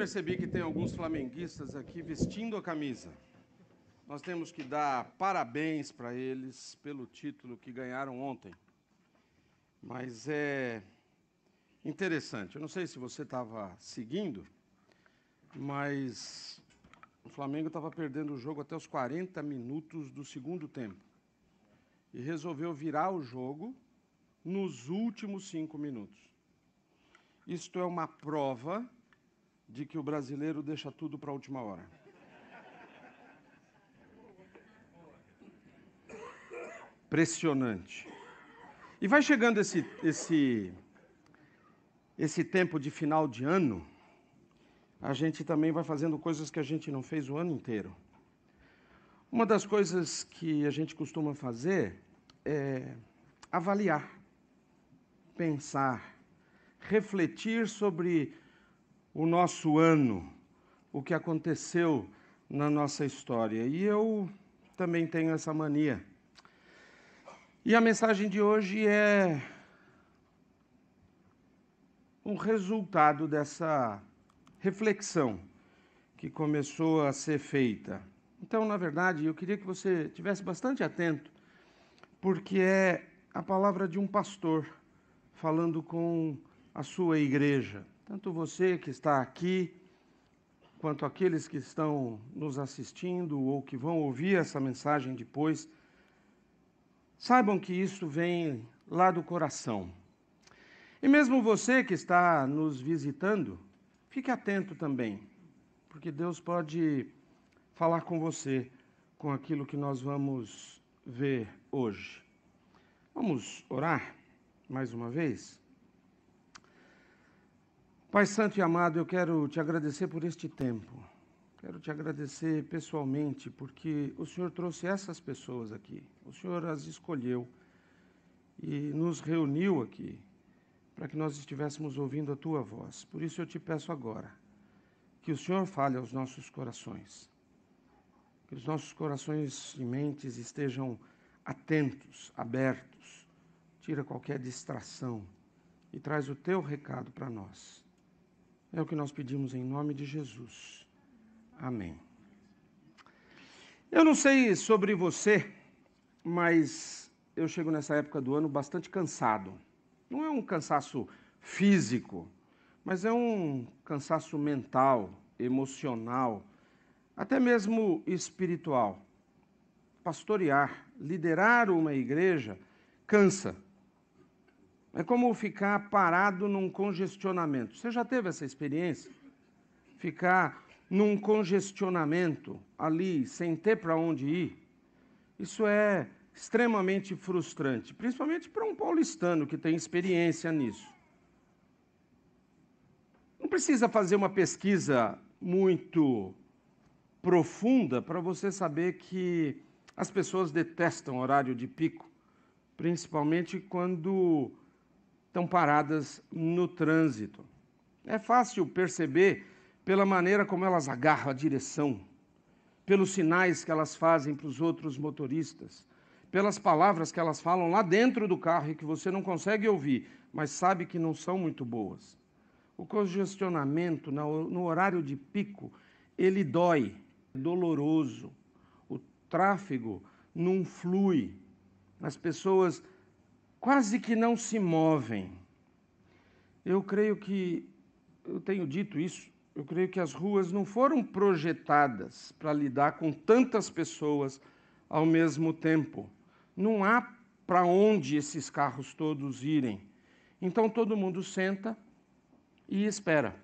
percebi que tem alguns flamenguistas aqui vestindo a camisa. Nós temos que dar parabéns para eles pelo título que ganharam ontem. Mas é interessante. Eu não sei se você estava seguindo, mas o Flamengo estava perdendo o jogo até os 40 minutos do segundo tempo. E resolveu virar o jogo nos últimos cinco minutos. Isto é uma prova de que o brasileiro deixa tudo para a última hora. Impressionante. E vai chegando esse, esse, esse tempo de final de ano, a gente também vai fazendo coisas que a gente não fez o ano inteiro. Uma das coisas que a gente costuma fazer é avaliar, pensar, refletir sobre o nosso ano, o que aconteceu na nossa história. E eu também tenho essa mania. E a mensagem de hoje é um resultado dessa reflexão que começou a ser feita. Então, na verdade, eu queria que você tivesse bastante atento, porque é a palavra de um pastor falando com a sua igreja. Tanto você que está aqui, quanto aqueles que estão nos assistindo ou que vão ouvir essa mensagem depois, saibam que isso vem lá do coração. E mesmo você que está nos visitando, fique atento também, porque Deus pode falar com você com aquilo que nós vamos ver hoje. Vamos orar mais uma vez? Pai Santo e amado, eu quero te agradecer por este tempo. Quero te agradecer pessoalmente, porque o Senhor trouxe essas pessoas aqui. O Senhor as escolheu e nos reuniu aqui para que nós estivéssemos ouvindo a tua voz. Por isso eu te peço agora que o Senhor fale aos nossos corações. Que os nossos corações e mentes estejam atentos, abertos. Tira qualquer distração e traz o teu recado para nós. É o que nós pedimos em nome de Jesus. Amém. Eu não sei sobre você, mas eu chego nessa época do ano bastante cansado. Não é um cansaço físico, mas é um cansaço mental, emocional, até mesmo espiritual. Pastorear, liderar uma igreja cansa. É como ficar parado num congestionamento. Você já teve essa experiência? Ficar num congestionamento ali, sem ter para onde ir? Isso é extremamente frustrante, principalmente para um paulistano que tem experiência nisso. Não precisa fazer uma pesquisa muito profunda para você saber que as pessoas detestam horário de pico, principalmente quando estão paradas no trânsito. É fácil perceber pela maneira como elas agarram a direção, pelos sinais que elas fazem para os outros motoristas, pelas palavras que elas falam lá dentro do carro e que você não consegue ouvir, mas sabe que não são muito boas. O congestionamento no horário de pico, ele dói, é doloroso. O tráfego não flui. As pessoas quase que não se movem. Eu creio que, eu tenho dito isso, eu creio que as ruas não foram projetadas para lidar com tantas pessoas ao mesmo tempo. Não há para onde esses carros todos irem. Então todo mundo senta e espera.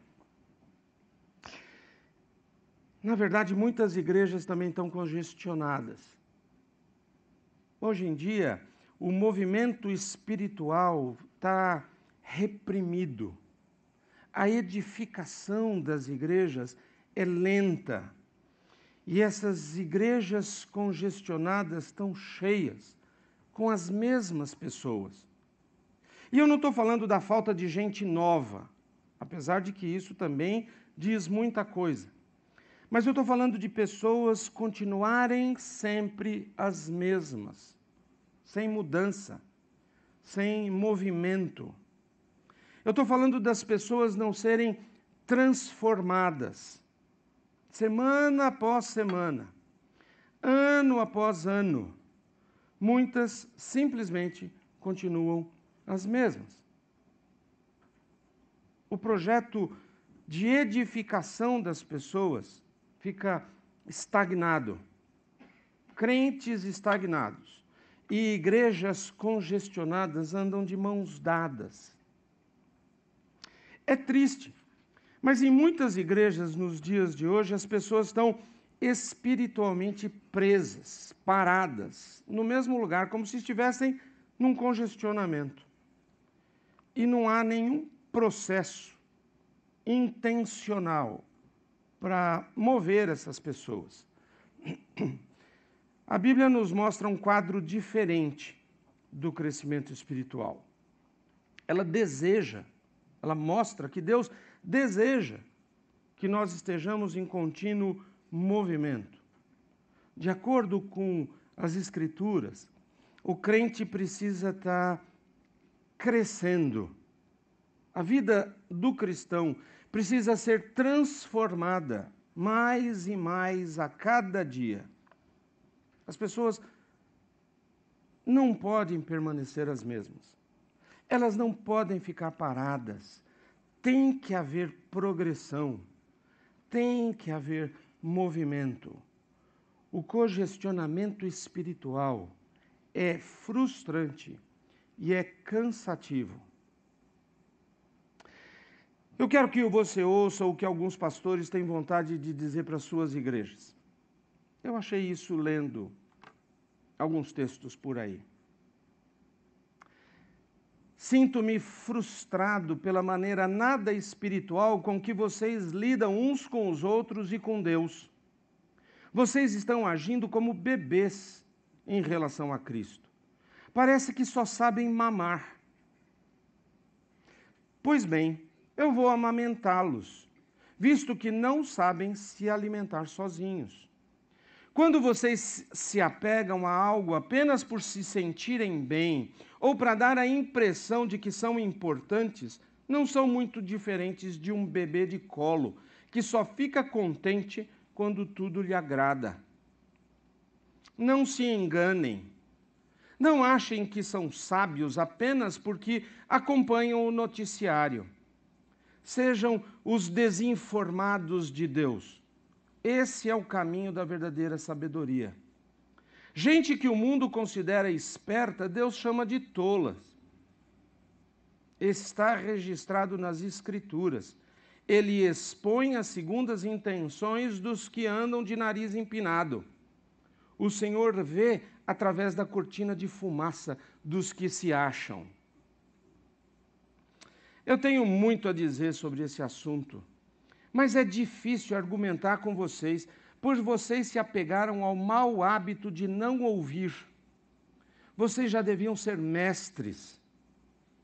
Na verdade, muitas igrejas também estão congestionadas. Hoje em dia, o movimento espiritual está reprimido. A edificação das igrejas é lenta. E essas igrejas congestionadas estão cheias, com as mesmas pessoas. E eu não estou falando da falta de gente nova, apesar de que isso também diz muita coisa. Mas eu estou falando de pessoas continuarem sempre as mesmas sem mudança, sem movimento. Eu estou falando das pessoas não serem transformadas, semana após semana, ano após ano. Muitas simplesmente continuam as mesmas. O projeto de edificação das pessoas fica estagnado. Crentes estagnados e igrejas congestionadas andam de mãos dadas. É triste, mas em muitas igrejas nos dias de hoje as pessoas estão espiritualmente presas, paradas, no mesmo lugar, como se estivessem num congestionamento. E não há nenhum processo intencional para mover essas pessoas. A Bíblia nos mostra um quadro diferente do crescimento espiritual. Ela deseja, ela mostra que Deus deseja que nós estejamos em contínuo movimento. De acordo com as Escrituras, o crente precisa estar crescendo. A vida do cristão precisa ser transformada mais e mais a cada dia. As pessoas não podem permanecer as mesmas. Elas não podem ficar paradas. Tem que haver progressão. Tem que haver movimento. O congestionamento espiritual é frustrante e é cansativo. Eu quero que você ouça o que alguns pastores têm vontade de dizer para suas igrejas. Eu achei isso lendo alguns textos por aí. Sinto-me frustrado pela maneira nada espiritual com que vocês lidam uns com os outros e com Deus. Vocês estão agindo como bebês em relação a Cristo. Parece que só sabem mamar. Pois bem, eu vou amamentá-los, visto que não sabem se alimentar sozinhos. Quando vocês se apegam a algo apenas por se sentirem bem ou para dar a impressão de que são importantes, não são muito diferentes de um bebê de colo que só fica contente quando tudo lhe agrada. Não se enganem. Não achem que são sábios apenas porque acompanham o noticiário. Sejam os desinformados de Deus esse é o caminho da verdadeira sabedoria. Gente que o mundo considera esperta, Deus chama de tolas. Está registrado nas Escrituras. Ele expõe as segundas intenções dos que andam de nariz empinado. O Senhor vê através da cortina de fumaça dos que se acham. Eu tenho muito a dizer sobre esse assunto. Mas é difícil argumentar com vocês, pois vocês se apegaram ao mau hábito de não ouvir. Vocês já deviam ser mestres.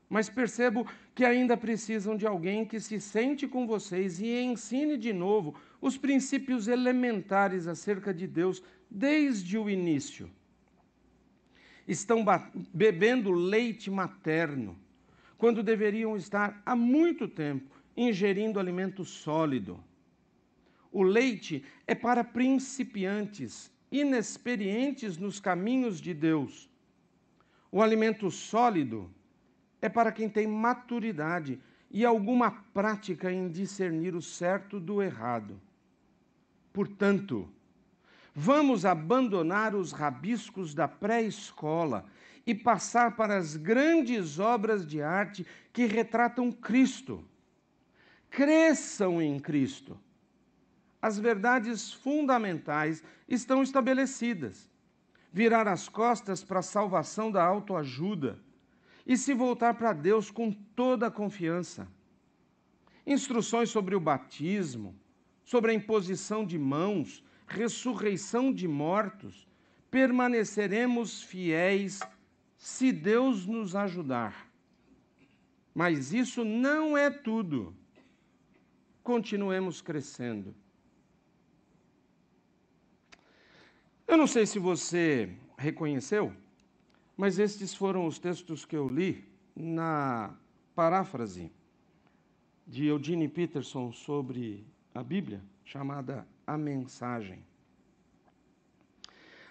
Mas percebo que ainda precisam de alguém que se sente com vocês e ensine de novo os princípios elementares acerca de Deus desde o início. Estão bebendo leite materno, quando deveriam estar há muito tempo ingerindo alimento sólido. O leite é para principiantes, inexperientes nos caminhos de Deus. O alimento sólido é para quem tem maturidade e alguma prática em discernir o certo do errado. Portanto, vamos abandonar os rabiscos da pré-escola e passar para as grandes obras de arte que retratam Cristo cresçam em Cristo. As verdades fundamentais estão estabelecidas. Virar as costas para a salvação da autoajuda e se voltar para Deus com toda a confiança. Instruções sobre o batismo, sobre a imposição de mãos, ressurreição de mortos, permaneceremos fiéis se Deus nos ajudar. Mas isso não é tudo continuemos crescendo. Eu não sei se você reconheceu, mas estes foram os textos que eu li na paráfrase de Eugene Peterson sobre a Bíblia, chamada A Mensagem.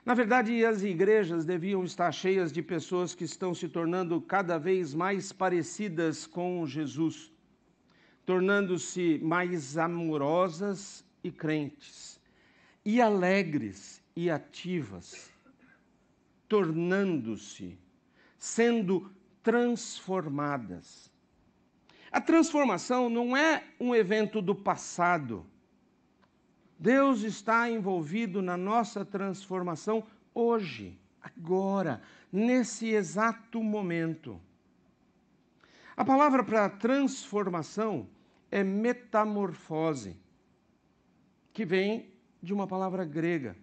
Na verdade, as igrejas deviam estar cheias de pessoas que estão se tornando cada vez mais parecidas com Jesus, tornando-se mais amorosas e crentes, e alegres e ativas, tornando-se, sendo transformadas. A transformação não é um evento do passado. Deus está envolvido na nossa transformação hoje, agora, nesse exato momento. A palavra para transformação é metamorfose, que vem de uma palavra grega.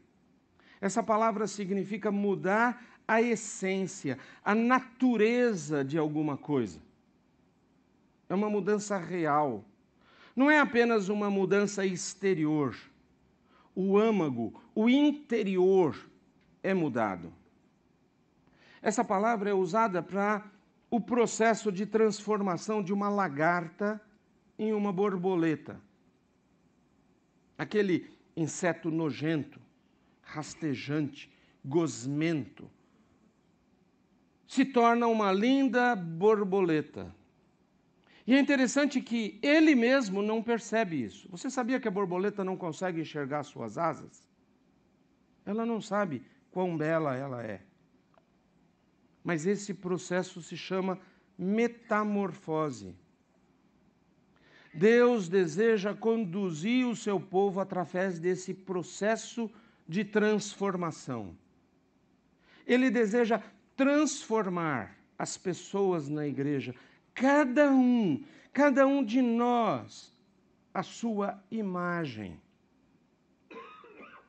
Essa palavra significa mudar a essência, a natureza de alguma coisa. É uma mudança real. Não é apenas uma mudança exterior. O âmago, o interior é mudado. Essa palavra é usada para o processo de transformação de uma lagarta em uma borboleta. Aquele inseto nojento, rastejante, gosmento, se torna uma linda borboleta. E é interessante que ele mesmo não percebe isso. Você sabia que a borboleta não consegue enxergar suas asas? Ela não sabe quão bela ela é. Mas esse processo se chama metamorfose. Deus deseja conduzir o seu povo através desse processo de transformação. Ele deseja transformar as pessoas na igreja, cada um, cada um de nós, a sua imagem.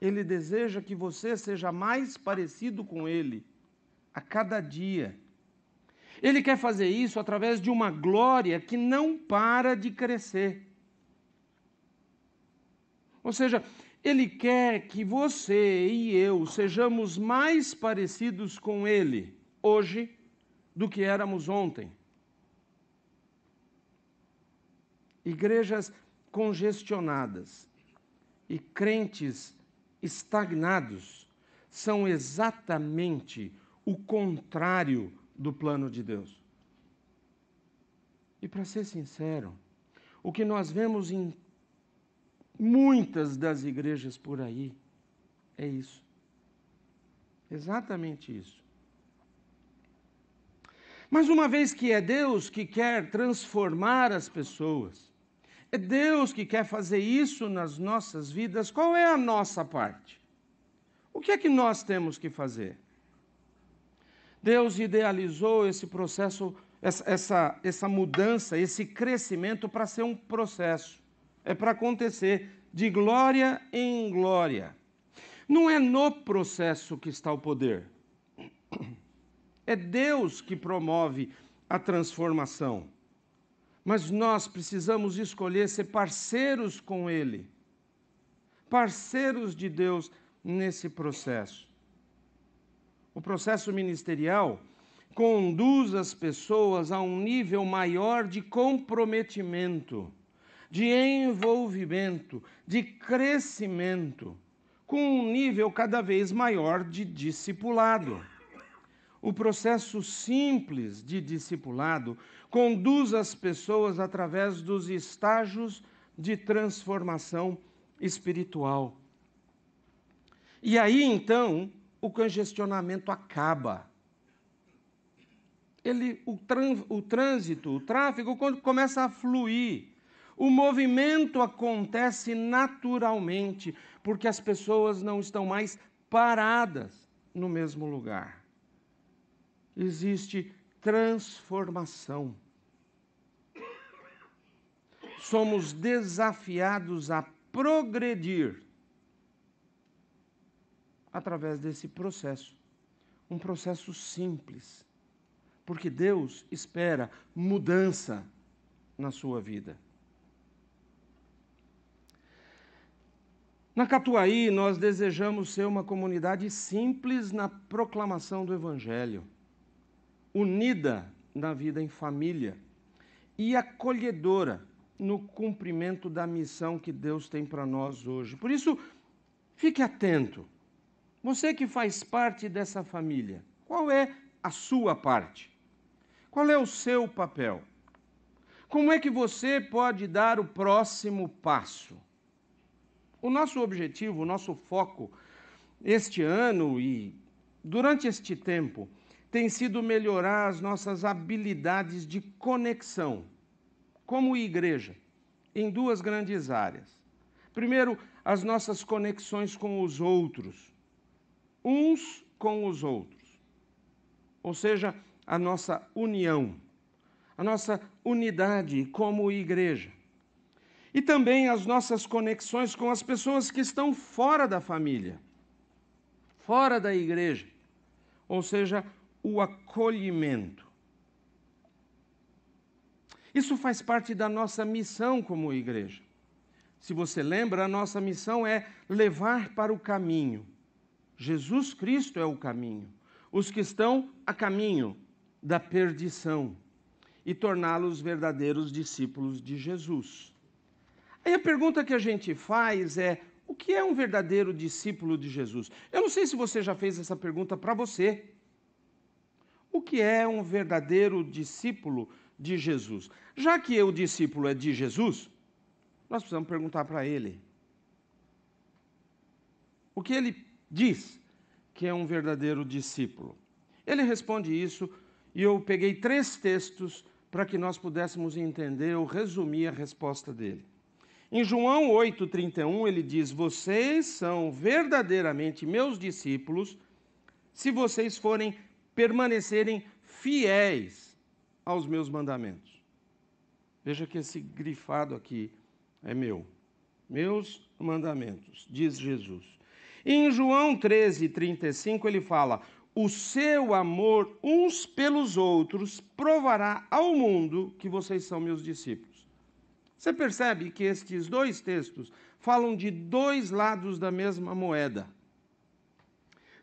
Ele deseja que você seja mais parecido com Ele a cada dia. Ele quer fazer isso através de uma glória que não para de crescer. Ou seja, ele quer que você e eu sejamos mais parecidos com Ele hoje do que éramos ontem. Igrejas congestionadas e crentes estagnados são exatamente o contrário do plano de Deus. E para ser sincero, o que nós vemos em muitas das igrejas por aí é isso. Exatamente isso. Mas uma vez que é Deus que quer transformar as pessoas, é Deus que quer fazer isso nas nossas vidas, qual é a nossa parte? O que é que nós temos que fazer? Deus idealizou esse processo, essa, essa, essa mudança, esse crescimento para ser um processo. É para acontecer de glória em glória. Não é no processo que está o poder. É Deus que promove a transformação. Mas nós precisamos escolher ser parceiros com Ele, parceiros de Deus nesse processo. O processo ministerial conduz as pessoas a um nível maior de comprometimento, de envolvimento, de crescimento, com um nível cada vez maior de discipulado. O processo simples de discipulado conduz as pessoas através dos estágios de transformação espiritual. E aí então, o congestionamento acaba. Ele, o, o trânsito, o tráfego, quando começa a fluir, o movimento acontece naturalmente, porque as pessoas não estão mais paradas no mesmo lugar. Existe transformação. Somos desafiados a progredir através desse processo. Um processo simples. Porque Deus espera mudança na sua vida. Na Catuaí, nós desejamos ser uma comunidade simples na proclamação do Evangelho, unida na vida em família e acolhedora no cumprimento da missão que Deus tem para nós hoje. Por isso, fique atento. Você que faz parte dessa família, qual é a sua parte? Qual é o seu papel? Como é que você pode dar o próximo passo? O nosso objetivo, o nosso foco este ano e durante este tempo tem sido melhorar as nossas habilidades de conexão como igreja em duas grandes áreas. Primeiro, as nossas conexões com os outros, uns com os outros, ou seja, a nossa união a nossa unidade como igreja. E também as nossas conexões com as pessoas que estão fora da família, fora da igreja, ou seja, o acolhimento. Isso faz parte da nossa missão como igreja. Se você lembra, a nossa missão é levar para o caminho. Jesus Cristo é o caminho. Os que estão a caminho da perdição e torná-los verdadeiros discípulos de Jesus. Aí a pergunta que a gente faz é: o que é um verdadeiro discípulo de Jesus? Eu não sei se você já fez essa pergunta para você. O que é um verdadeiro discípulo de Jesus? Já que o discípulo é de Jesus, nós precisamos perguntar para ele. O que ele diz que é um verdadeiro discípulo? Ele responde isso e eu peguei três textos para que nós pudéssemos entender ou resumir a resposta dele. Em João 8,31, ele diz: Vocês são verdadeiramente meus discípulos se vocês forem permanecerem fiéis aos meus mandamentos. Veja que esse grifado aqui é meu. Meus mandamentos, diz Jesus. E em João 13:35 ele fala: o seu amor uns pelos outros provará ao mundo que vocês são meus discípulos. Você percebe que estes dois textos falam de dois lados da mesma moeda.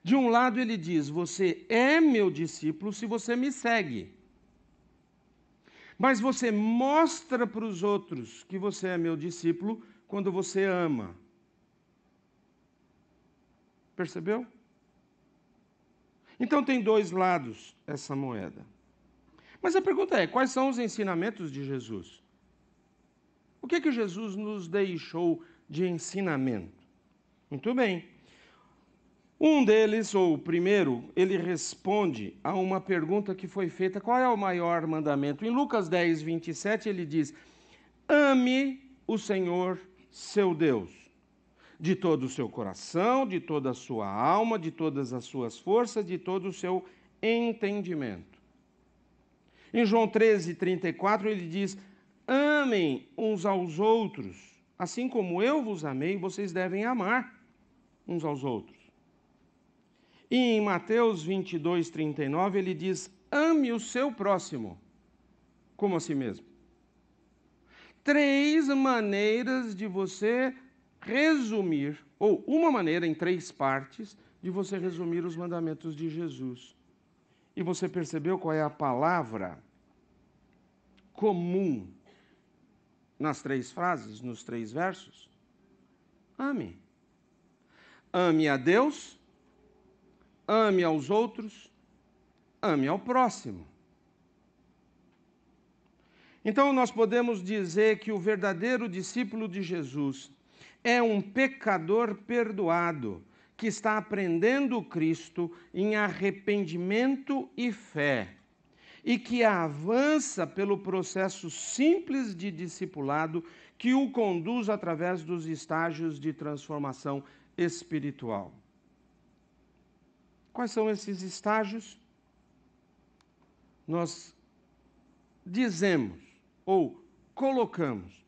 De um lado, ele diz: Você é meu discípulo se você me segue. Mas você mostra para os outros que você é meu discípulo quando você ama. Percebeu? Então tem dois lados essa moeda. Mas a pergunta é: quais são os ensinamentos de Jesus? O que é que Jesus nos deixou de ensinamento? Muito bem. Um deles, ou o primeiro, ele responde a uma pergunta que foi feita: qual é o maior mandamento? Em Lucas 10, 27, ele diz: Ame o Senhor seu Deus de todo o seu coração, de toda a sua alma, de todas as suas forças, de todo o seu entendimento. Em João 13, 34, ele diz: Amem uns aos outros, assim como eu vos amei, vocês devem amar uns aos outros. E em Mateus 22, 39, ele diz: Ame o seu próximo, como a si mesmo. Três maneiras de você resumir, ou uma maneira em três partes, de você resumir os mandamentos de Jesus. E você percebeu qual é a palavra comum nas três frases, nos três versos? Ame. Ame a Deus, ame aos outros, ame ao próximo. Então, nós podemos dizer que o verdadeiro discípulo de Jesus é um pecador perdoado que está aprendendo Cristo em arrependimento e fé e que avança pelo processo simples de discipulado que o conduz através dos estágios de transformação espiritual. Quais são esses estágios? Nós dizemos ou colocamos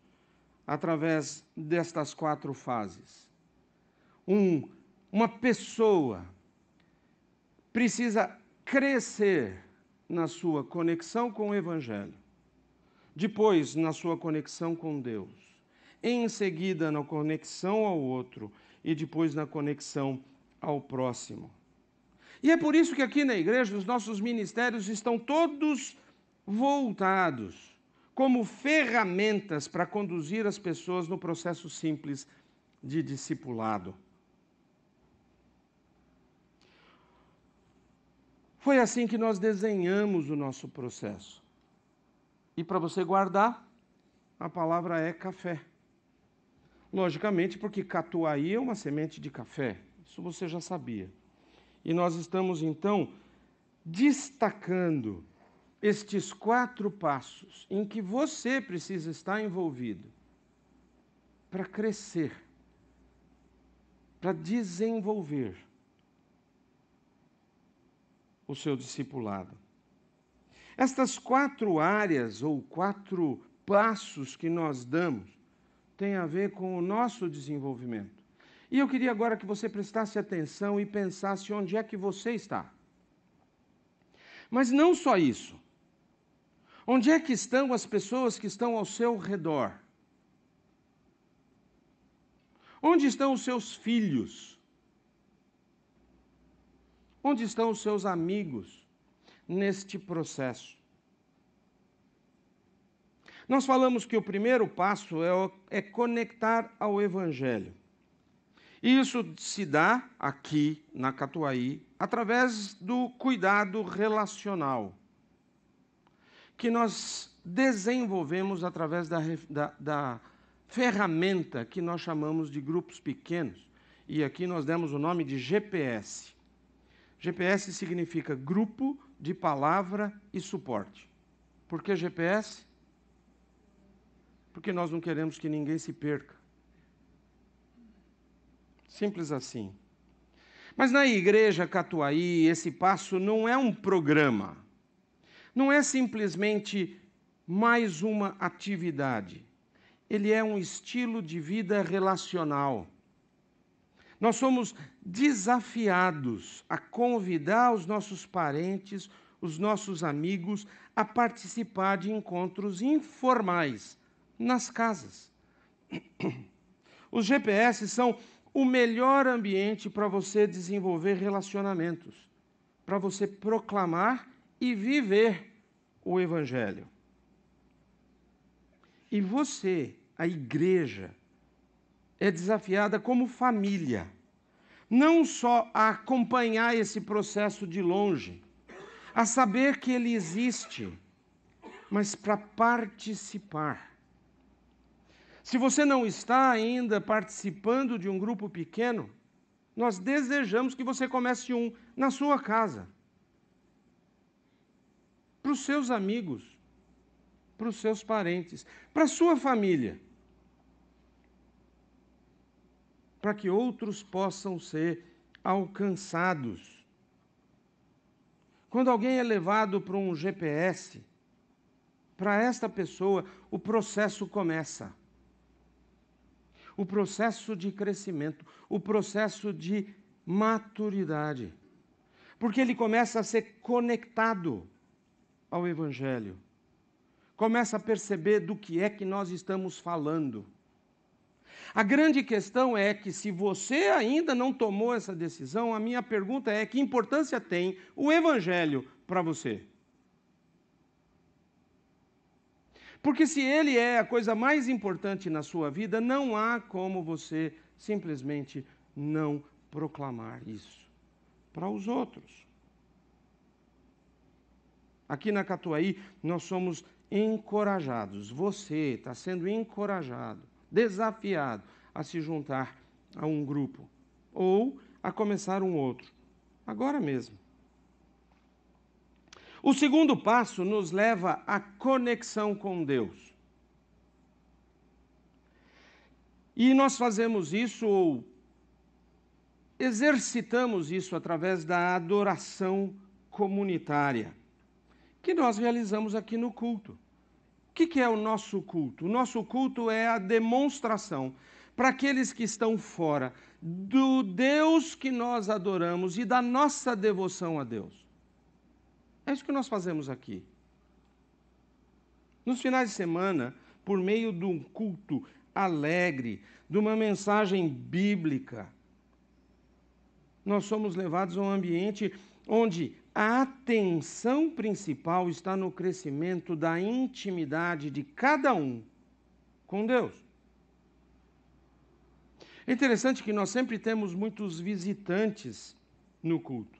através destas quatro fases. Um, uma pessoa precisa crescer na sua conexão com o Evangelho, depois na sua conexão com Deus, em seguida na conexão ao outro e depois na conexão ao próximo. E é por isso que aqui na igreja os nossos ministérios estão todos voltados como ferramentas para conduzir as pessoas no processo simples de discipulado. Foi assim que nós desenhamos o nosso processo. E para você guardar, a palavra é café. Logicamente, porque catuaí é uma semente de café. Isso você já sabia. E nós estamos então destacando estes quatro passos em que você precisa estar envolvido para crescer, para desenvolver o seu discipulado. Estas quatro áreas ou quatro passos que nós damos têm a ver com o nosso desenvolvimento. E eu queria agora que você prestasse atenção e pensasse onde é que você está. Mas não só isso. Onde é que estão as pessoas que estão ao seu redor? Onde estão os seus filhos? Onde estão os seus amigos neste processo? Nós falamos que o primeiro passo é, é conectar ao Evangelho. Isso se dá aqui na Catuaí através do cuidado relacional que nós desenvolvemos através da, da, da ferramenta que nós chamamos de grupos pequenos. E aqui nós demos o nome de GPS. GPS significa Grupo de Palavra e Suporte. Por que GPS? Porque nós não queremos que ninguém se perca. Simples assim. Mas na igreja Catuaí, esse passo não é um programa não é simplesmente mais uma atividade, ele é um estilo de vida relacional. Nós somos desafiados a convidar os nossos parentes, os nossos amigos, a participar de encontros informais nas casas. Os GPS são o melhor ambiente para você desenvolver relacionamentos, para você proclamar e viver o Evangelho. E você, a igreja, é desafiada como família, não só a acompanhar esse processo de longe, a saber que ele existe, mas para participar. Se você não está ainda participando de um grupo pequeno, nós desejamos que você comece um na sua casa para os seus amigos, para os seus parentes, para a sua família, para que outros possam ser alcançados. Quando alguém é levado para um GPS, para esta pessoa o processo começa. O processo de crescimento, o processo de maturidade. Porque ele começa a ser conectado ao Evangelho. Começa a perceber do que é que nós estamos falando. A grande questão é que, se você ainda não tomou essa decisão, a minha pergunta é: que importância tem o Evangelho para você? Porque se ele é a coisa mais importante na sua vida, não há como você simplesmente não proclamar isso para os outros. Aqui na Catuaí, nós somos encorajados. Você está sendo encorajado, desafiado a se juntar a um grupo ou a começar um outro, agora mesmo. O segundo passo nos leva à conexão com Deus. E nós fazemos isso ou exercitamos isso através da adoração comunitária que nós realizamos aqui no culto. O que, é o nosso culto? O nosso culto é a demonstração para aqueles que estão fora do Deus que nós adoramos e da nossa devoção a Deus. É isso que nós fazemos aqui. Nos finais de semana, por meio de um culto alegre, de uma mensagem bíblica, nós somos levados a um ambiente onde a atenção principal está no crescimento da intimidade de cada um com Deus. É interessante que nós sempre temos muitos visitantes no culto.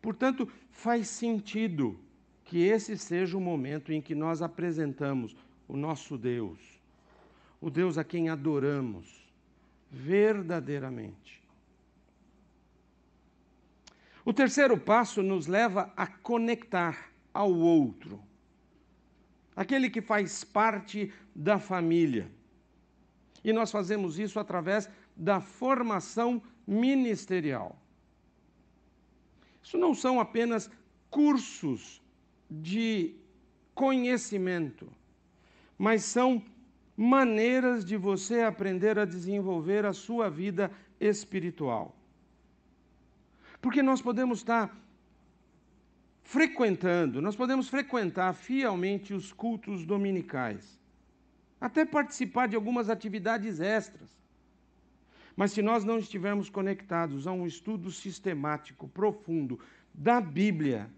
Portanto, faz sentido que esse seja o momento em que nós apresentamos o nosso Deus, o Deus a quem adoramos verdadeiramente. O terceiro passo nos leva a conectar ao outro, aquele que faz parte da família. E nós fazemos isso através da formação ministerial. Isso não são apenas cursos de conhecimento, mas são maneiras de você aprender a desenvolver a sua vida espiritual. Porque nós podemos estar frequentando, nós podemos frequentar fielmente os cultos dominicais, até participar de algumas atividades extras. Mas se nós não estivermos conectados a um estudo sistemático, profundo da Bíblia,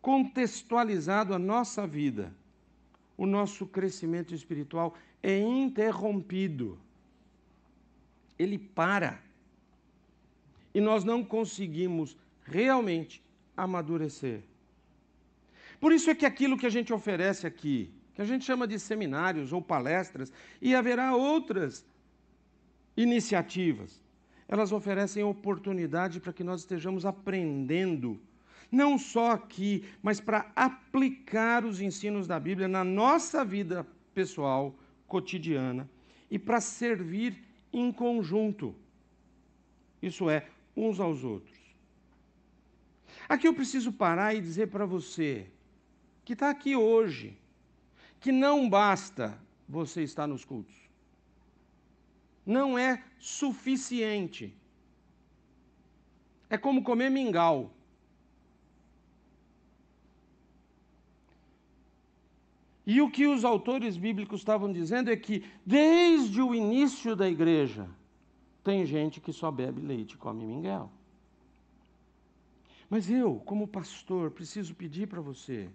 contextualizado à nossa vida, o nosso crescimento espiritual é interrompido. Ele para e nós não conseguimos realmente amadurecer. Por isso é que aquilo que a gente oferece aqui, que a gente chama de seminários ou palestras, e haverá outras iniciativas, elas oferecem oportunidade para que nós estejamos aprendendo, não só aqui, mas para aplicar os ensinos da Bíblia na nossa vida pessoal, cotidiana, e para servir em conjunto. Isso é, uns aos outros. Aqui eu preciso parar e dizer para você que está aqui hoje que não basta você estar nos cultos. Não é suficiente. É como comer mingau. E o que os autores bíblicos estavam dizendo é que, desde o início da igreja, tem gente que só bebe leite e come mingau. Mas eu, como pastor, preciso pedir para você: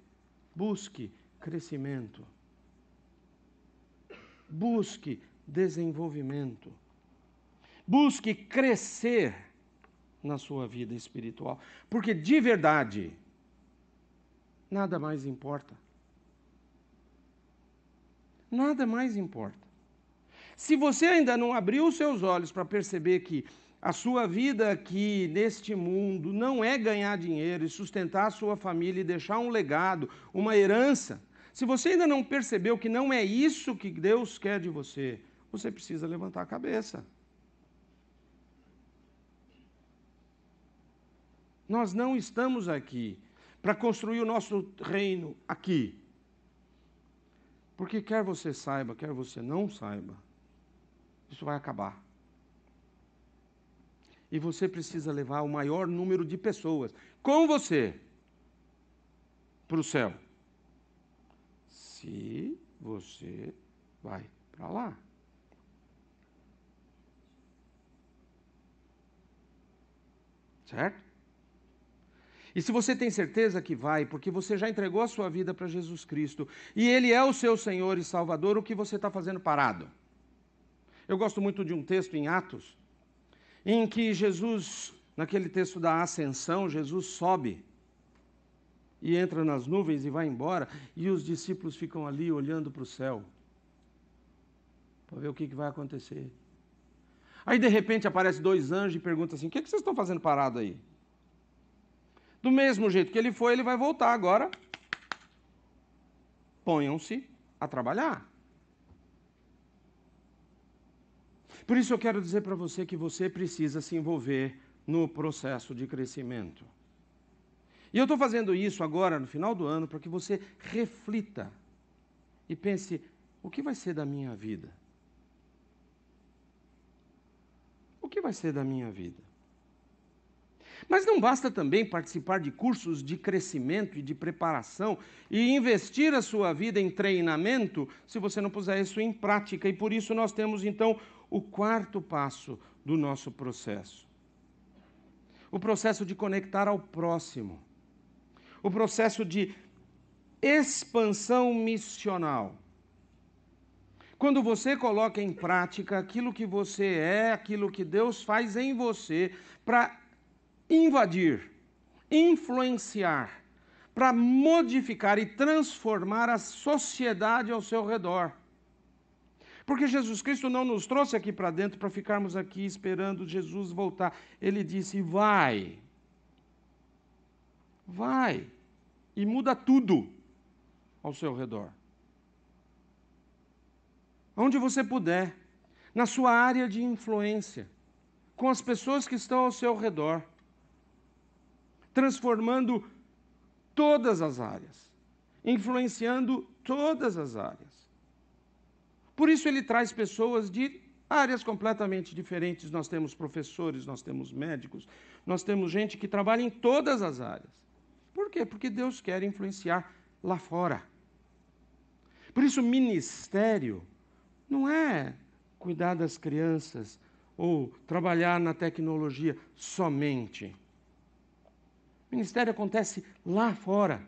busque crescimento. Busque desenvolvimento. Busque crescer na sua vida espiritual. Porque de verdade, nada mais importa. Nada mais importa. Se você ainda não abriu os seus olhos para perceber que a sua vida aqui neste mundo não é ganhar dinheiro e sustentar a sua família e deixar um legado, uma herança, se você ainda não percebeu que não é isso que Deus quer de você, você precisa levantar a cabeça. Nós não estamos aqui para construir o nosso reino aqui. Porque quer você saiba, quer você não saiba, isso vai acabar. E você precisa levar o maior número de pessoas com você para o céu. Se você vai para lá. Certo? E se você tem certeza que vai, porque você já entregou a sua vida para Jesus Cristo e Ele é o seu Senhor e Salvador, o que você está fazendo parado? Eu gosto muito de um texto em Atos, em que Jesus, naquele texto da ascensão, Jesus sobe e entra nas nuvens e vai embora, e os discípulos ficam ali olhando para o céu para ver o que, que vai acontecer. Aí de repente aparece dois anjos e perguntam assim: o que, que vocês estão fazendo parado aí? Do mesmo jeito que ele foi, ele vai voltar agora. Ponham-se a trabalhar. Por isso eu quero dizer para você que você precisa se envolver no processo de crescimento. E eu estou fazendo isso agora, no final do ano, para que você reflita e pense: o que vai ser da minha vida? O que vai ser da minha vida? Mas não basta também participar de cursos de crescimento e de preparação e investir a sua vida em treinamento se você não puser isso em prática. E por isso nós temos então o quarto passo do nosso processo. o processo de conectar ao próximo, o processo de expansão missional. Quando você coloca em prática aquilo que você é, aquilo que Deus faz em você para invadir, influenciar, para modificar e transformar a sociedade ao seu redor. Porque Jesus Cristo não nos trouxe aqui para dentro para ficarmos aqui esperando Jesus voltar. Ele disse: vai, vai, e muda tudo ao seu redor onde você puder, na sua área de influência, com as pessoas que estão ao seu redor, transformando todas as áreas, influenciando todas as áreas. Por isso ele traz pessoas de áreas completamente diferentes. Nós temos professores, nós temos médicos, nós temos gente que trabalha em todas as áreas. Por quê? Porque Deus quer influenciar lá fora. Por isso, ministério não é cuidar das crianças ou trabalhar na tecnologia somente. Ministério acontece lá fora.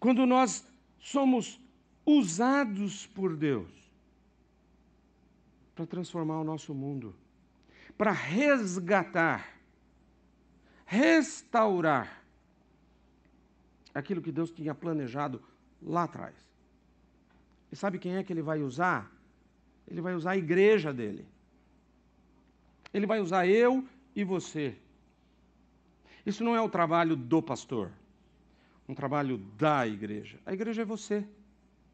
Quando nós somos usados por Deus para transformar o nosso mundo, para resgatar, restaurar aquilo que Deus tinha planejado lá atrás. E sabe quem é que ele vai usar? Ele vai usar a igreja dele. Ele vai usar eu e você. Isso não é o trabalho do pastor, um trabalho da igreja. A igreja é você,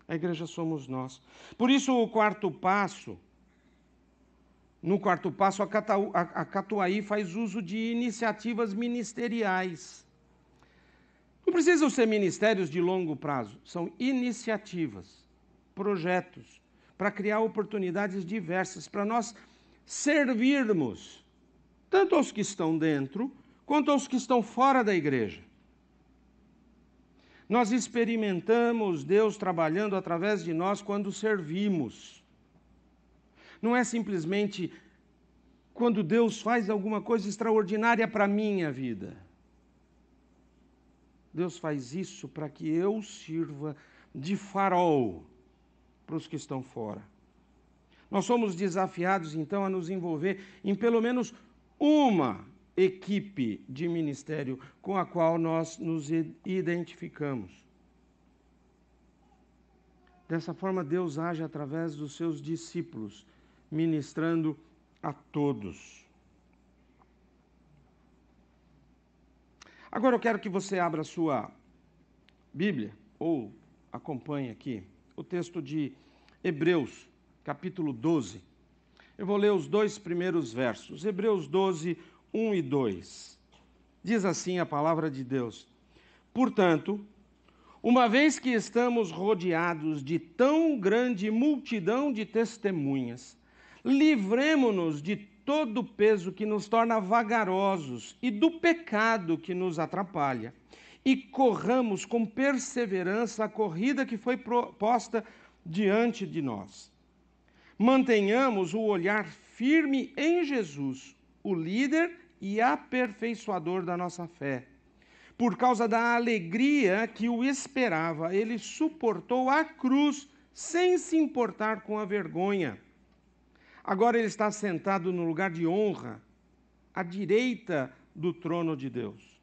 a igreja somos nós. Por isso, o quarto passo, no quarto passo, a Catuaí faz uso de iniciativas ministeriais. Não precisam ser ministérios de longo prazo, são iniciativas, projetos para criar oportunidades diversas, para nós servirmos tanto aos que estão dentro quanto aos que estão fora da igreja. Nós experimentamos Deus trabalhando através de nós quando servimos. Não é simplesmente quando Deus faz alguma coisa extraordinária para a minha vida. Deus faz isso para que eu sirva de farol para os que estão fora. Nós somos desafiados, então, a nos envolver em pelo menos uma equipe de ministério com a qual nós nos identificamos. Dessa forma, Deus age através dos seus discípulos, ministrando a todos. Agora eu quero que você abra a sua Bíblia, ou acompanhe aqui, o texto de Hebreus, capítulo 12. Eu vou ler os dois primeiros versos. Hebreus 12, 1 e 2. Diz assim a palavra de Deus: Portanto, uma vez que estamos rodeados de tão grande multidão de testemunhas, livremo-nos de todo o peso que nos torna vagarosos e do pecado que nos atrapalha e corramos com perseverança a corrida que foi posta diante de nós. Mantenhamos o olhar firme em Jesus, o líder e aperfeiçoador da nossa fé. Por causa da alegria que o esperava, ele suportou a cruz sem se importar com a vergonha. Agora ele está sentado no lugar de honra, à direita do trono de Deus.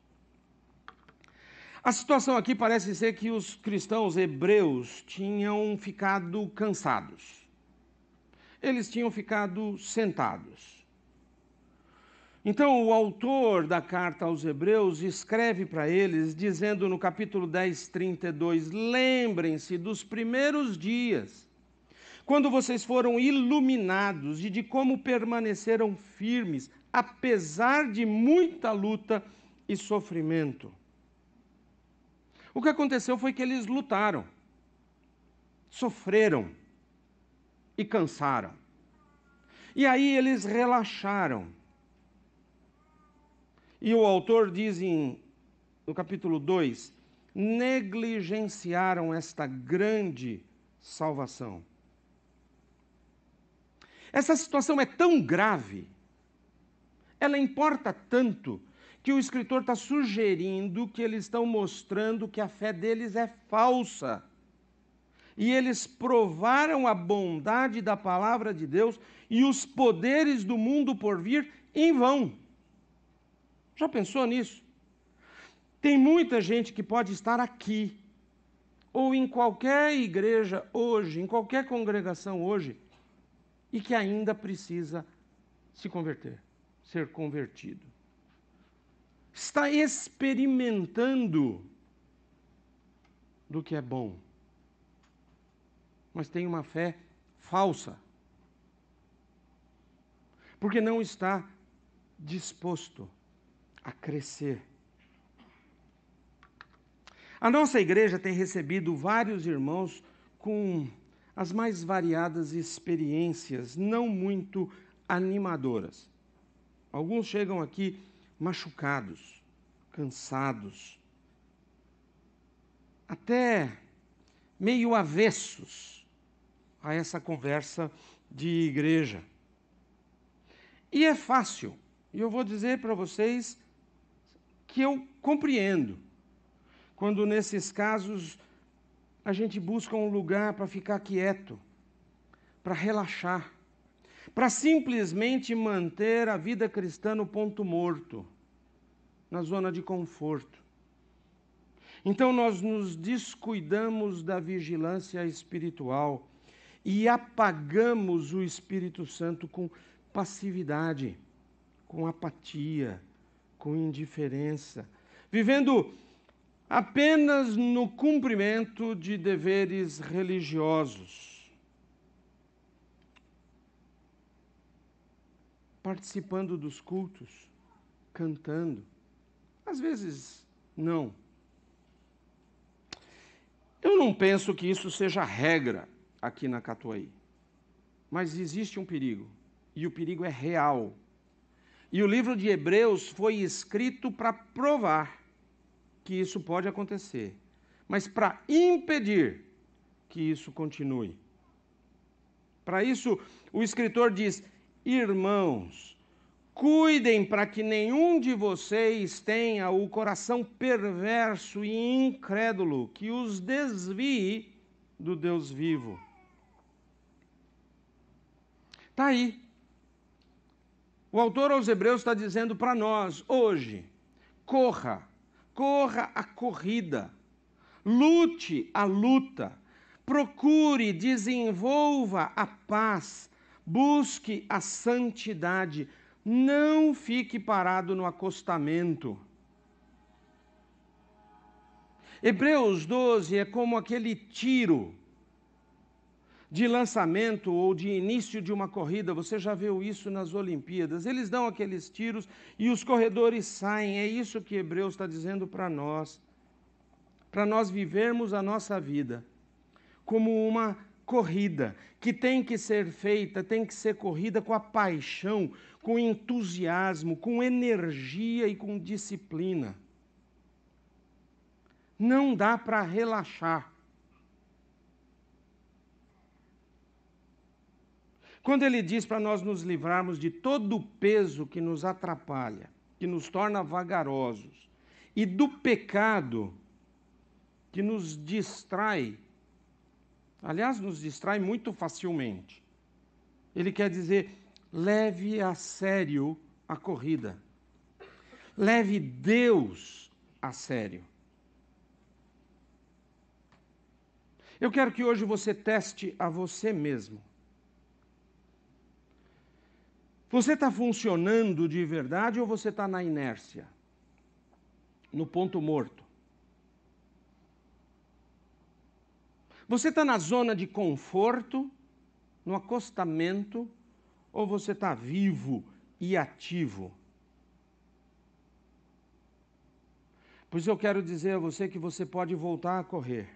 A situação aqui parece ser que os cristãos hebreus tinham ficado cansados. Eles tinham ficado sentados. Então, o autor da carta aos Hebreus escreve para eles, dizendo no capítulo 10, 32: Lembrem-se dos primeiros dias, quando vocês foram iluminados e de como permaneceram firmes, apesar de muita luta e sofrimento. O que aconteceu foi que eles lutaram, sofreram e cansaram. E aí eles relaxaram. E o autor diz em, no capítulo 2: negligenciaram esta grande salvação. Essa situação é tão grave, ela importa tanto, que o escritor está sugerindo que eles estão mostrando que a fé deles é falsa. E eles provaram a bondade da palavra de Deus e os poderes do mundo por vir em vão. Já pensou nisso? Tem muita gente que pode estar aqui, ou em qualquer igreja hoje, em qualquer congregação hoje, e que ainda precisa se converter, ser convertido. Está experimentando do que é bom, mas tem uma fé falsa, porque não está disposto a crescer. A nossa igreja tem recebido vários irmãos com as mais variadas experiências, não muito animadoras. Alguns chegam aqui machucados, cansados, até meio avessos a essa conversa de igreja. E é fácil, e eu vou dizer para vocês que eu compreendo, quando nesses casos a gente busca um lugar para ficar quieto, para relaxar, para simplesmente manter a vida cristã no ponto morto, na zona de conforto. Então nós nos descuidamos da vigilância espiritual e apagamos o Espírito Santo com passividade, com apatia, com indiferença, vivendo apenas no cumprimento de deveres religiosos, participando dos cultos, cantando, às vezes não. Eu não penso que isso seja regra aqui na Catuaí, mas existe um perigo, e o perigo é real. E o livro de Hebreus foi escrito para provar que isso pode acontecer, mas para impedir que isso continue. Para isso, o escritor diz: Irmãos, cuidem para que nenhum de vocês tenha o coração perverso e incrédulo que os desvie do Deus vivo. Está aí. O autor aos Hebreus está dizendo para nós, hoje, corra corra a corrida, lute a luta, procure, desenvolva a paz, busque a santidade, não fique parado no acostamento. Hebreus 12 é como aquele tiro de lançamento ou de início de uma corrida, você já viu isso nas Olimpíadas. Eles dão aqueles tiros e os corredores saem. É isso que Hebreus está dizendo para nós. Para nós vivermos a nossa vida como uma corrida que tem que ser feita, tem que ser corrida com a paixão, com entusiasmo, com energia e com disciplina. Não dá para relaxar. Quando ele diz para nós nos livrarmos de todo o peso que nos atrapalha, que nos torna vagarosos, e do pecado que nos distrai, aliás, nos distrai muito facilmente. Ele quer dizer, leve a sério a corrida. Leve Deus a sério. Eu quero que hoje você teste a você mesmo. Você está funcionando de verdade ou você está na inércia? No ponto morto? Você está na zona de conforto, no acostamento, ou você está vivo e ativo? Pois eu quero dizer a você que você pode voltar a correr.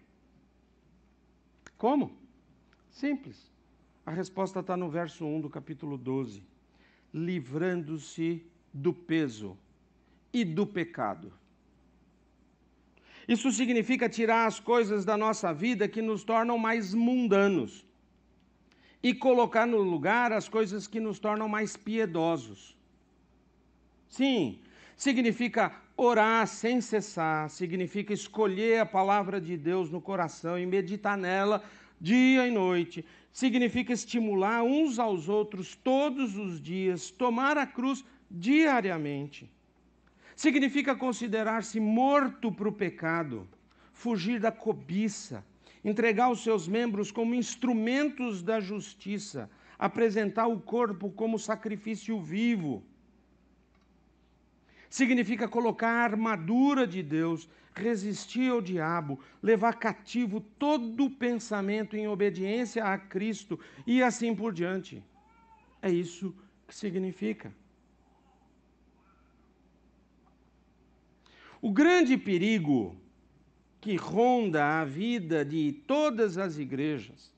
Como? Simples. A resposta está no verso 1 do capítulo 12 livrando-se do peso e do pecado. Isso significa tirar as coisas da nossa vida que nos tornam mais mundanos e colocar no lugar as coisas que nos tornam mais piedosos. Sim, significa orar sem cessar, significa escolher a palavra de Deus no coração e meditar nela dia e noite, significa estimular uns aos outros todos os dias, tomar a cruz diariamente. Significa considerar-se morto para o pecado, fugir da cobiça, entregar os seus membros como instrumentos da justiça, apresentar o corpo como sacrifício vivo significa colocar a armadura de Deus, resistir ao diabo, levar cativo todo pensamento em obediência a Cristo e assim por diante. É isso que significa. O grande perigo que ronda a vida de todas as igrejas,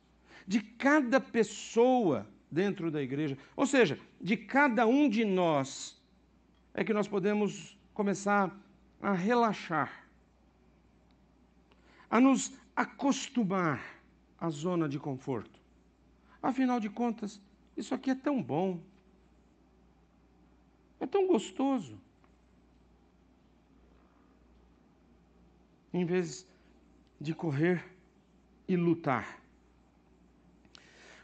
de cada pessoa dentro da igreja, ou seja, de cada um de nós, é que nós podemos começar a relaxar, a nos acostumar à zona de conforto. Afinal de contas, isso aqui é tão bom, é tão gostoso. Em vez de correr e lutar.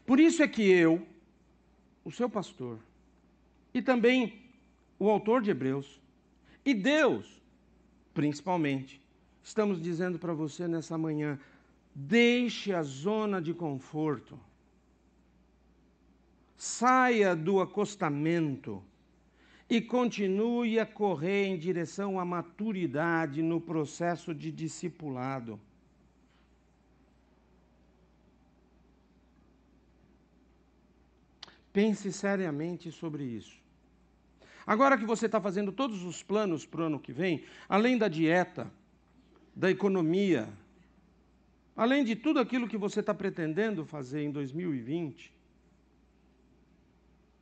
Por isso é que eu, o seu pastor, e também o autor de Hebreus, e Deus, principalmente, estamos dizendo para você nessa manhã: deixe a zona de conforto, saia do acostamento e continue a correr em direção à maturidade no processo de discipulado. Pense seriamente sobre isso. Agora que você está fazendo todos os planos para o ano que vem, além da dieta, da economia, além de tudo aquilo que você está pretendendo fazer em 2020,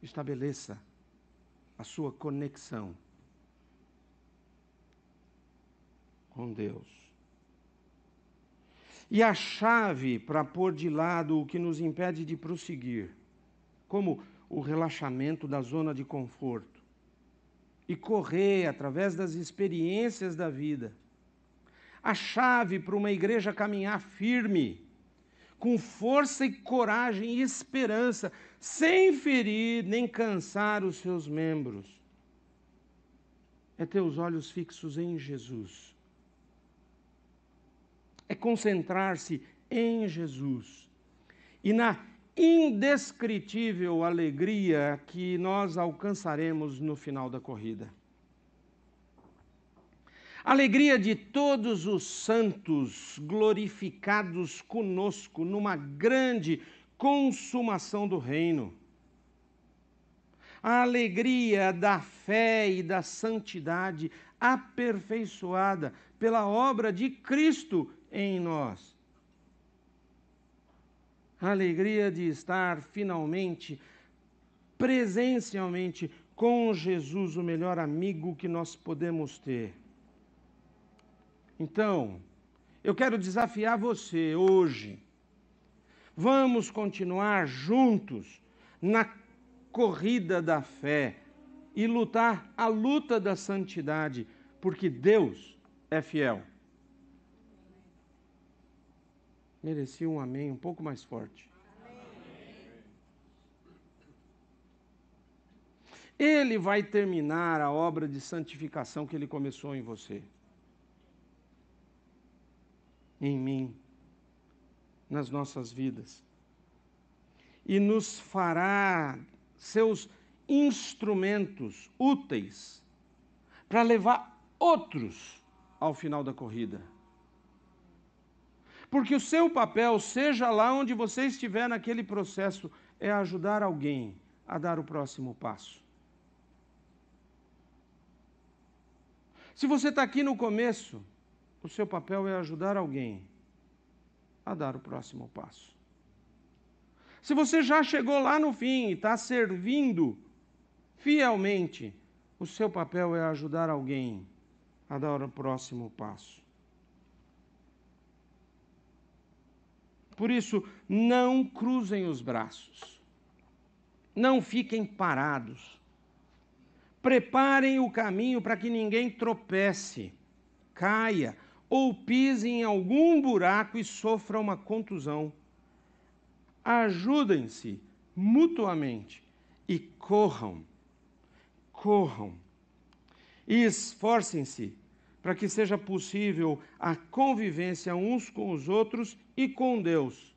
estabeleça a sua conexão com Deus. E a chave para pôr de lado o que nos impede de prosseguir, como o relaxamento da zona de conforto, e correr através das experiências da vida. A chave para uma igreja caminhar firme, com força e coragem e esperança, sem ferir nem cansar os seus membros, é ter os olhos fixos em Jesus. É concentrar-se em Jesus e na indescritível alegria que nós alcançaremos no final da corrida. Alegria de todos os santos glorificados conosco numa grande consumação do reino. A alegria da fé e da santidade aperfeiçoada pela obra de Cristo em nós a alegria de estar finalmente, presencialmente com Jesus, o melhor amigo que nós podemos ter. Então, eu quero desafiar você hoje. Vamos continuar juntos na corrida da fé e lutar a luta da santidade, porque Deus é fiel. merecia um amém um pouco mais forte. Ele vai terminar a obra de santificação que ele começou em você, em mim, nas nossas vidas, e nos fará seus instrumentos úteis para levar outros ao final da corrida. Porque o seu papel, seja lá onde você estiver naquele processo, é ajudar alguém a dar o próximo passo. Se você está aqui no começo, o seu papel é ajudar alguém a dar o próximo passo. Se você já chegou lá no fim e está servindo fielmente, o seu papel é ajudar alguém a dar o próximo passo. Por isso, não cruzem os braços. Não fiquem parados. Preparem o caminho para que ninguém tropece, caia ou pise em algum buraco e sofra uma contusão. Ajudem-se mutuamente e corram, corram e esforcem-se para que seja possível a convivência uns com os outros e com Deus.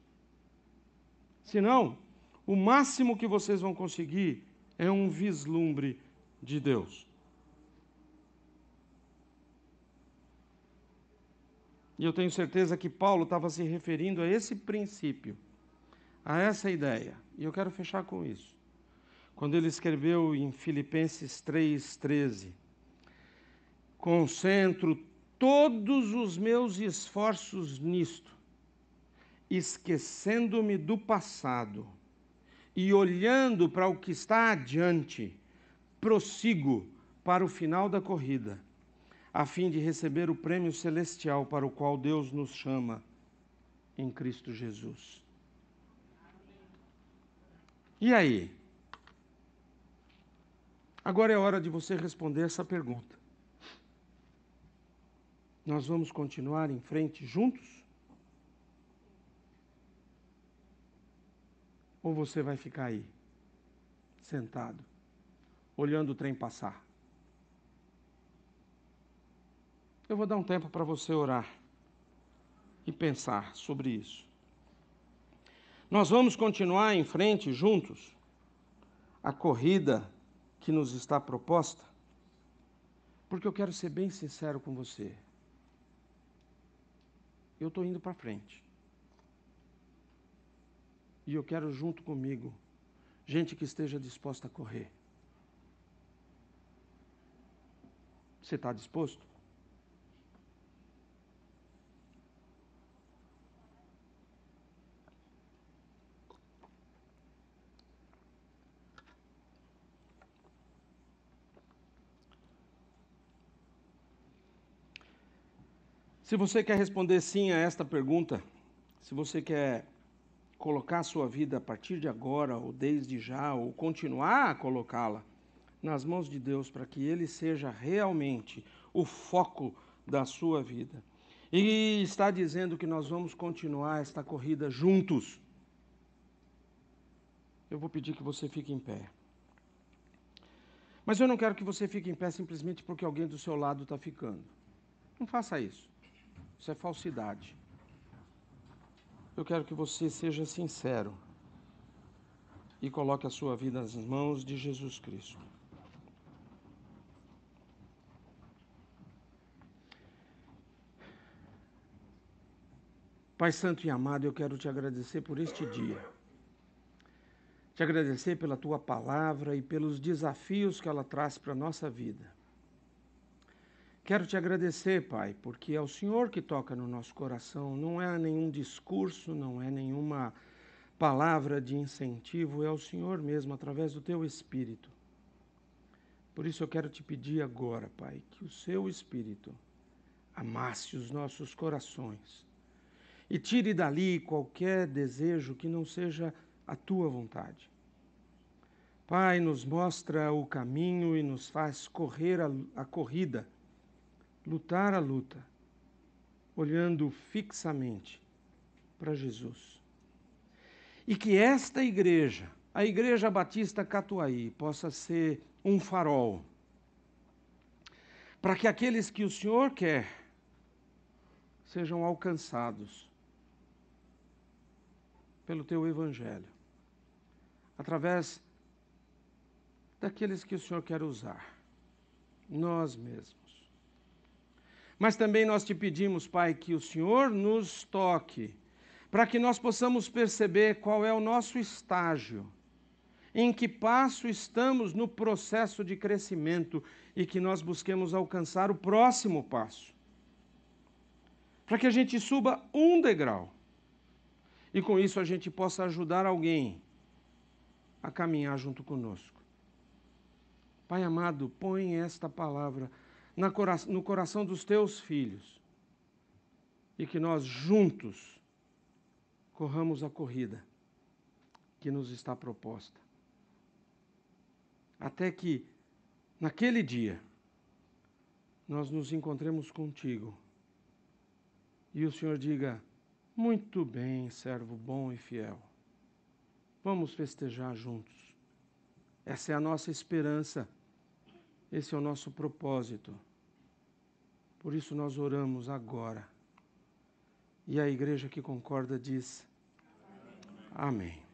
Senão, o máximo que vocês vão conseguir é um vislumbre de Deus. E eu tenho certeza que Paulo estava se referindo a esse princípio, a essa ideia. E eu quero fechar com isso. Quando ele escreveu em Filipenses 3,13: Concentro todos os meus esforços nisto, esquecendo-me do passado e olhando para o que está adiante, prossigo para o final da corrida, a fim de receber o prêmio celestial para o qual Deus nos chama em Cristo Jesus. E aí? Agora é hora de você responder essa pergunta. Nós vamos continuar em frente juntos? Ou você vai ficar aí, sentado, olhando o trem passar? Eu vou dar um tempo para você orar e pensar sobre isso. Nós vamos continuar em frente juntos a corrida que nos está proposta? Porque eu quero ser bem sincero com você. Eu estou indo para frente. E eu quero junto comigo gente que esteja disposta a correr. Você está disposto? Se você quer responder sim a esta pergunta, se você quer colocar a sua vida a partir de agora, ou desde já, ou continuar a colocá-la nas mãos de Deus para que Ele seja realmente o foco da sua vida. E está dizendo que nós vamos continuar esta corrida juntos. Eu vou pedir que você fique em pé. Mas eu não quero que você fique em pé simplesmente porque alguém do seu lado está ficando. Não faça isso. Isso é falsidade eu quero que você seja sincero e coloque a sua vida nas mãos de Jesus Cristo. Pai Santo e amado, eu quero te agradecer por este dia. Te agradecer pela tua palavra e pelos desafios que ela traz para a nossa vida. Quero te agradecer, Pai, porque é o Senhor que toca no nosso coração, não é nenhum discurso, não é nenhuma palavra de incentivo, é o Senhor mesmo, através do teu Espírito. Por isso eu quero te pedir agora, Pai, que o seu Espírito amasse os nossos corações e tire dali qualquer desejo que não seja a tua vontade. Pai, nos mostra o caminho e nos faz correr a, a corrida lutar a luta, olhando fixamente para Jesus. E que esta igreja, a Igreja Batista Catuaí, possa ser um farol para que aqueles que o Senhor quer sejam alcançados pelo teu evangelho, através daqueles que o Senhor quer usar, nós mesmos. Mas também nós te pedimos, Pai, que o Senhor nos toque, para que nós possamos perceber qual é o nosso estágio, em que passo estamos no processo de crescimento e que nós busquemos alcançar o próximo passo. Para que a gente suba um degrau e com isso a gente possa ajudar alguém a caminhar junto conosco. Pai amado, põe esta palavra no coração dos teus filhos e que nós juntos corramos a corrida que nos está proposta. Até que naquele dia, nós nos encontremos contigo e o Senhor diga: Muito bem, servo bom e fiel. Vamos festejar juntos. Essa é a nossa esperança, esse é o nosso propósito. Por isso nós oramos agora. E a igreja que concorda diz: Amém.